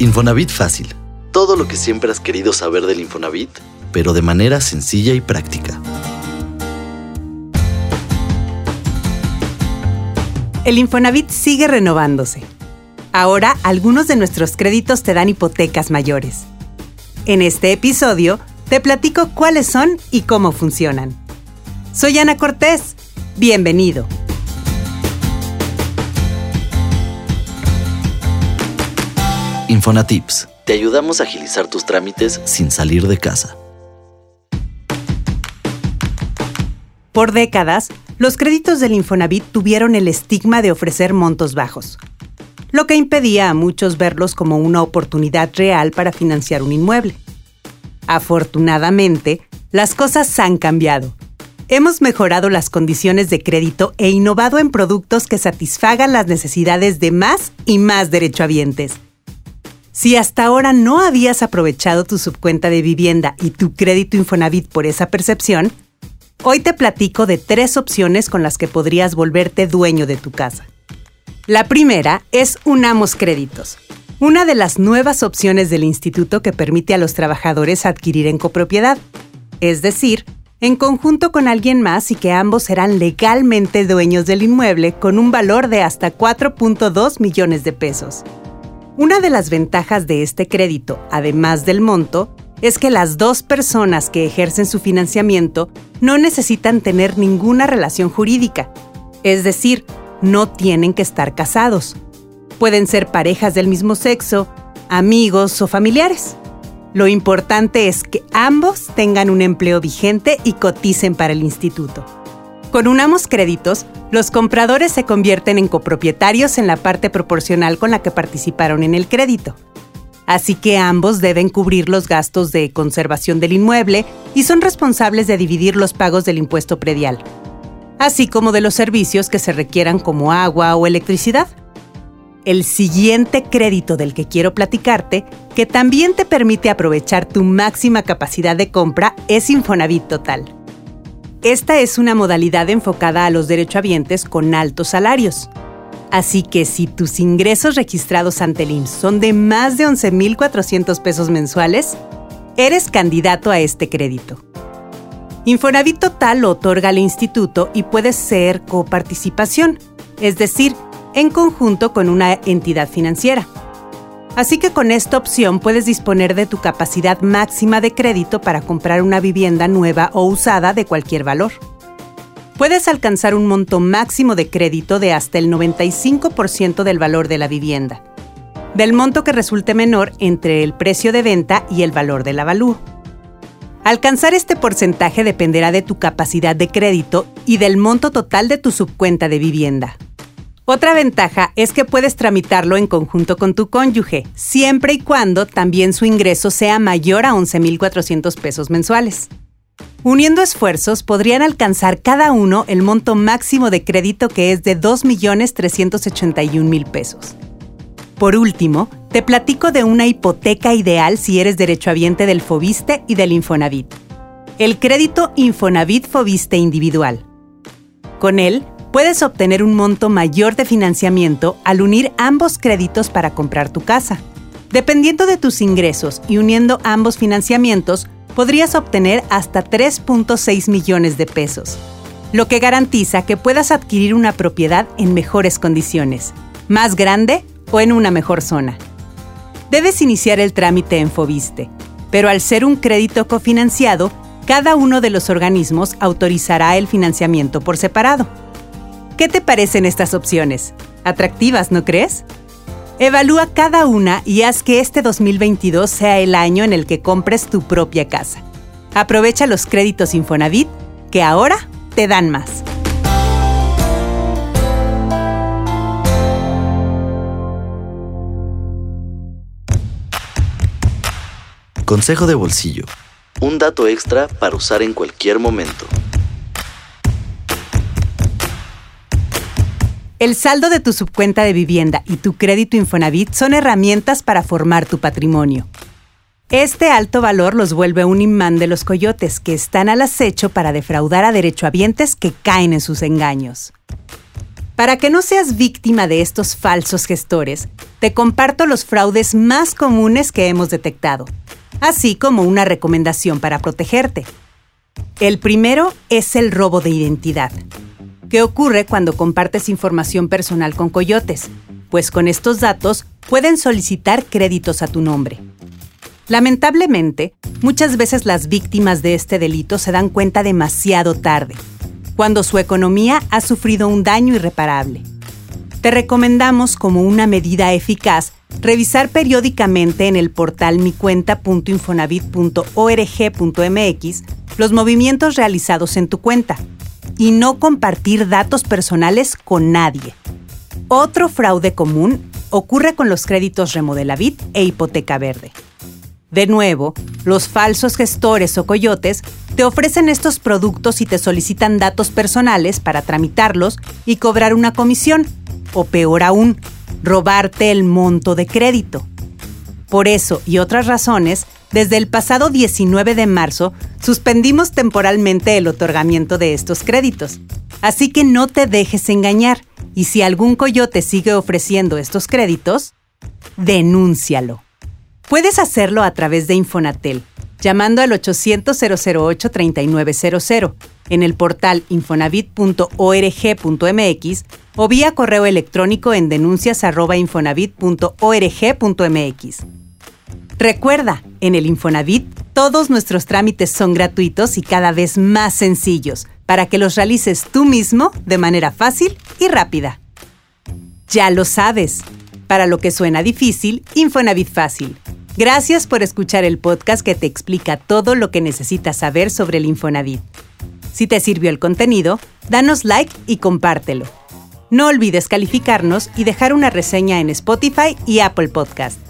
Infonavit Fácil. Todo lo que siempre has querido saber del Infonavit, pero de manera sencilla y práctica. El Infonavit sigue renovándose. Ahora algunos de nuestros créditos te dan hipotecas mayores. En este episodio te platico cuáles son y cómo funcionan. Soy Ana Cortés. Bienvenido. Infonatips. Te ayudamos a agilizar tus trámites sin salir de casa. Por décadas, los créditos del Infonavit tuvieron el estigma de ofrecer montos bajos, lo que impedía a muchos verlos como una oportunidad real para financiar un inmueble. Afortunadamente, las cosas han cambiado. Hemos mejorado las condiciones de crédito e innovado en productos que satisfagan las necesidades de más y más derechohabientes si hasta ahora no habías aprovechado tu subcuenta de vivienda y tu crédito Infonavit por esa percepción, hoy te platico de tres opciones con las que podrías volverte dueño de tu casa. La primera es Unamos Créditos, una de las nuevas opciones del instituto que permite a los trabajadores adquirir en copropiedad, es decir, en conjunto con alguien más y que ambos serán legalmente dueños del inmueble con un valor de hasta 4.2 millones de pesos. Una de las ventajas de este crédito, además del monto, es que las dos personas que ejercen su financiamiento no necesitan tener ninguna relación jurídica, es decir, no tienen que estar casados. Pueden ser parejas del mismo sexo, amigos o familiares. Lo importante es que ambos tengan un empleo vigente y coticen para el instituto. Con Unamos Créditos, los compradores se convierten en copropietarios en la parte proporcional con la que participaron en el crédito. Así que ambos deben cubrir los gastos de conservación del inmueble y son responsables de dividir los pagos del impuesto predial, así como de los servicios que se requieran como agua o electricidad. El siguiente crédito del que quiero platicarte, que también te permite aprovechar tu máxima capacidad de compra, es Infonavit Total. Esta es una modalidad enfocada a los derechohabientes con altos salarios. Así que si tus ingresos registrados ante el son de más de 11.400 pesos mensuales, eres candidato a este crédito. Infonavit Total lo otorga al instituto y puede ser coparticipación, es decir, en conjunto con una entidad financiera. Así que con esta opción puedes disponer de tu capacidad máxima de crédito para comprar una vivienda nueva o usada de cualquier valor. Puedes alcanzar un monto máximo de crédito de hasta el 95% del valor de la vivienda, del monto que resulte menor entre el precio de venta y el valor del avalúo. Alcanzar este porcentaje dependerá de tu capacidad de crédito y del monto total de tu subcuenta de vivienda. Otra ventaja es que puedes tramitarlo en conjunto con tu cónyuge, siempre y cuando también su ingreso sea mayor a 11.400 pesos mensuales. Uniendo esfuerzos, podrían alcanzar cada uno el monto máximo de crédito que es de 2.381.000 pesos. Por último, te platico de una hipoteca ideal si eres derechohabiente del Fobiste y del Infonavit. El crédito Infonavit Fobiste individual. Con él, puedes obtener un monto mayor de financiamiento al unir ambos créditos para comprar tu casa. Dependiendo de tus ingresos y uniendo ambos financiamientos, podrías obtener hasta 3.6 millones de pesos, lo que garantiza que puedas adquirir una propiedad en mejores condiciones, más grande o en una mejor zona. Debes iniciar el trámite en Fobiste, pero al ser un crédito cofinanciado, cada uno de los organismos autorizará el financiamiento por separado. ¿Qué te parecen estas opciones? Atractivas, ¿no crees? Evalúa cada una y haz que este 2022 sea el año en el que compres tu propia casa. Aprovecha los créditos Infonavit que ahora te dan más. Consejo de bolsillo. Un dato extra para usar en cualquier momento. El saldo de tu subcuenta de vivienda y tu crédito Infonavit son herramientas para formar tu patrimonio. Este alto valor los vuelve un imán de los coyotes que están al acecho para defraudar a derechohabientes que caen en sus engaños. Para que no seas víctima de estos falsos gestores, te comparto los fraudes más comunes que hemos detectado, así como una recomendación para protegerte. El primero es el robo de identidad, que ocurre cuando compartes información personal con coyotes, pues con estos datos pueden solicitar créditos a tu nombre. Lamentablemente, muchas veces las víctimas de este delito se dan cuenta demasiado tarde, cuando su economía ha sufrido un daño irreparable. Te recomendamos como una medida eficaz revisar periódicamente en el portal micuenta.infonavit.org.mx los movimientos realizados en tu cuenta y no compartir datos personales con nadie. Otro fraude común ocurre con los créditos Remodelavit e Hipoteca Verde. De nuevo, los falsos gestores o coyotes te ofrecen estos productos y te solicitan datos personales para tramitarlos y cobrar una comisión, o peor aún, robarte el monto de crédito. Por eso y otras razones, desde el pasado 19 de marzo suspendimos temporalmente el otorgamiento de estos créditos. Así que no te dejes engañar y si algún coyote sigue ofreciendo estos créditos, denúncialo. Puedes hacerlo a través de Infonatel, llamando al 800-008-3900, en el portal infonavit.org.mx o vía correo electrónico en denuncias.infonavit.org.mx. Recuerda, en el Infonavit todos nuestros trámites son gratuitos y cada vez más sencillos para que los realices tú mismo de manera fácil y rápida. Ya lo sabes. Para lo que suena difícil, Infonavit fácil. Gracias por escuchar el podcast que te explica todo lo que necesitas saber sobre el Infonavit. Si te sirvió el contenido, danos like y compártelo. No olvides calificarnos y dejar una reseña en Spotify y Apple Podcast.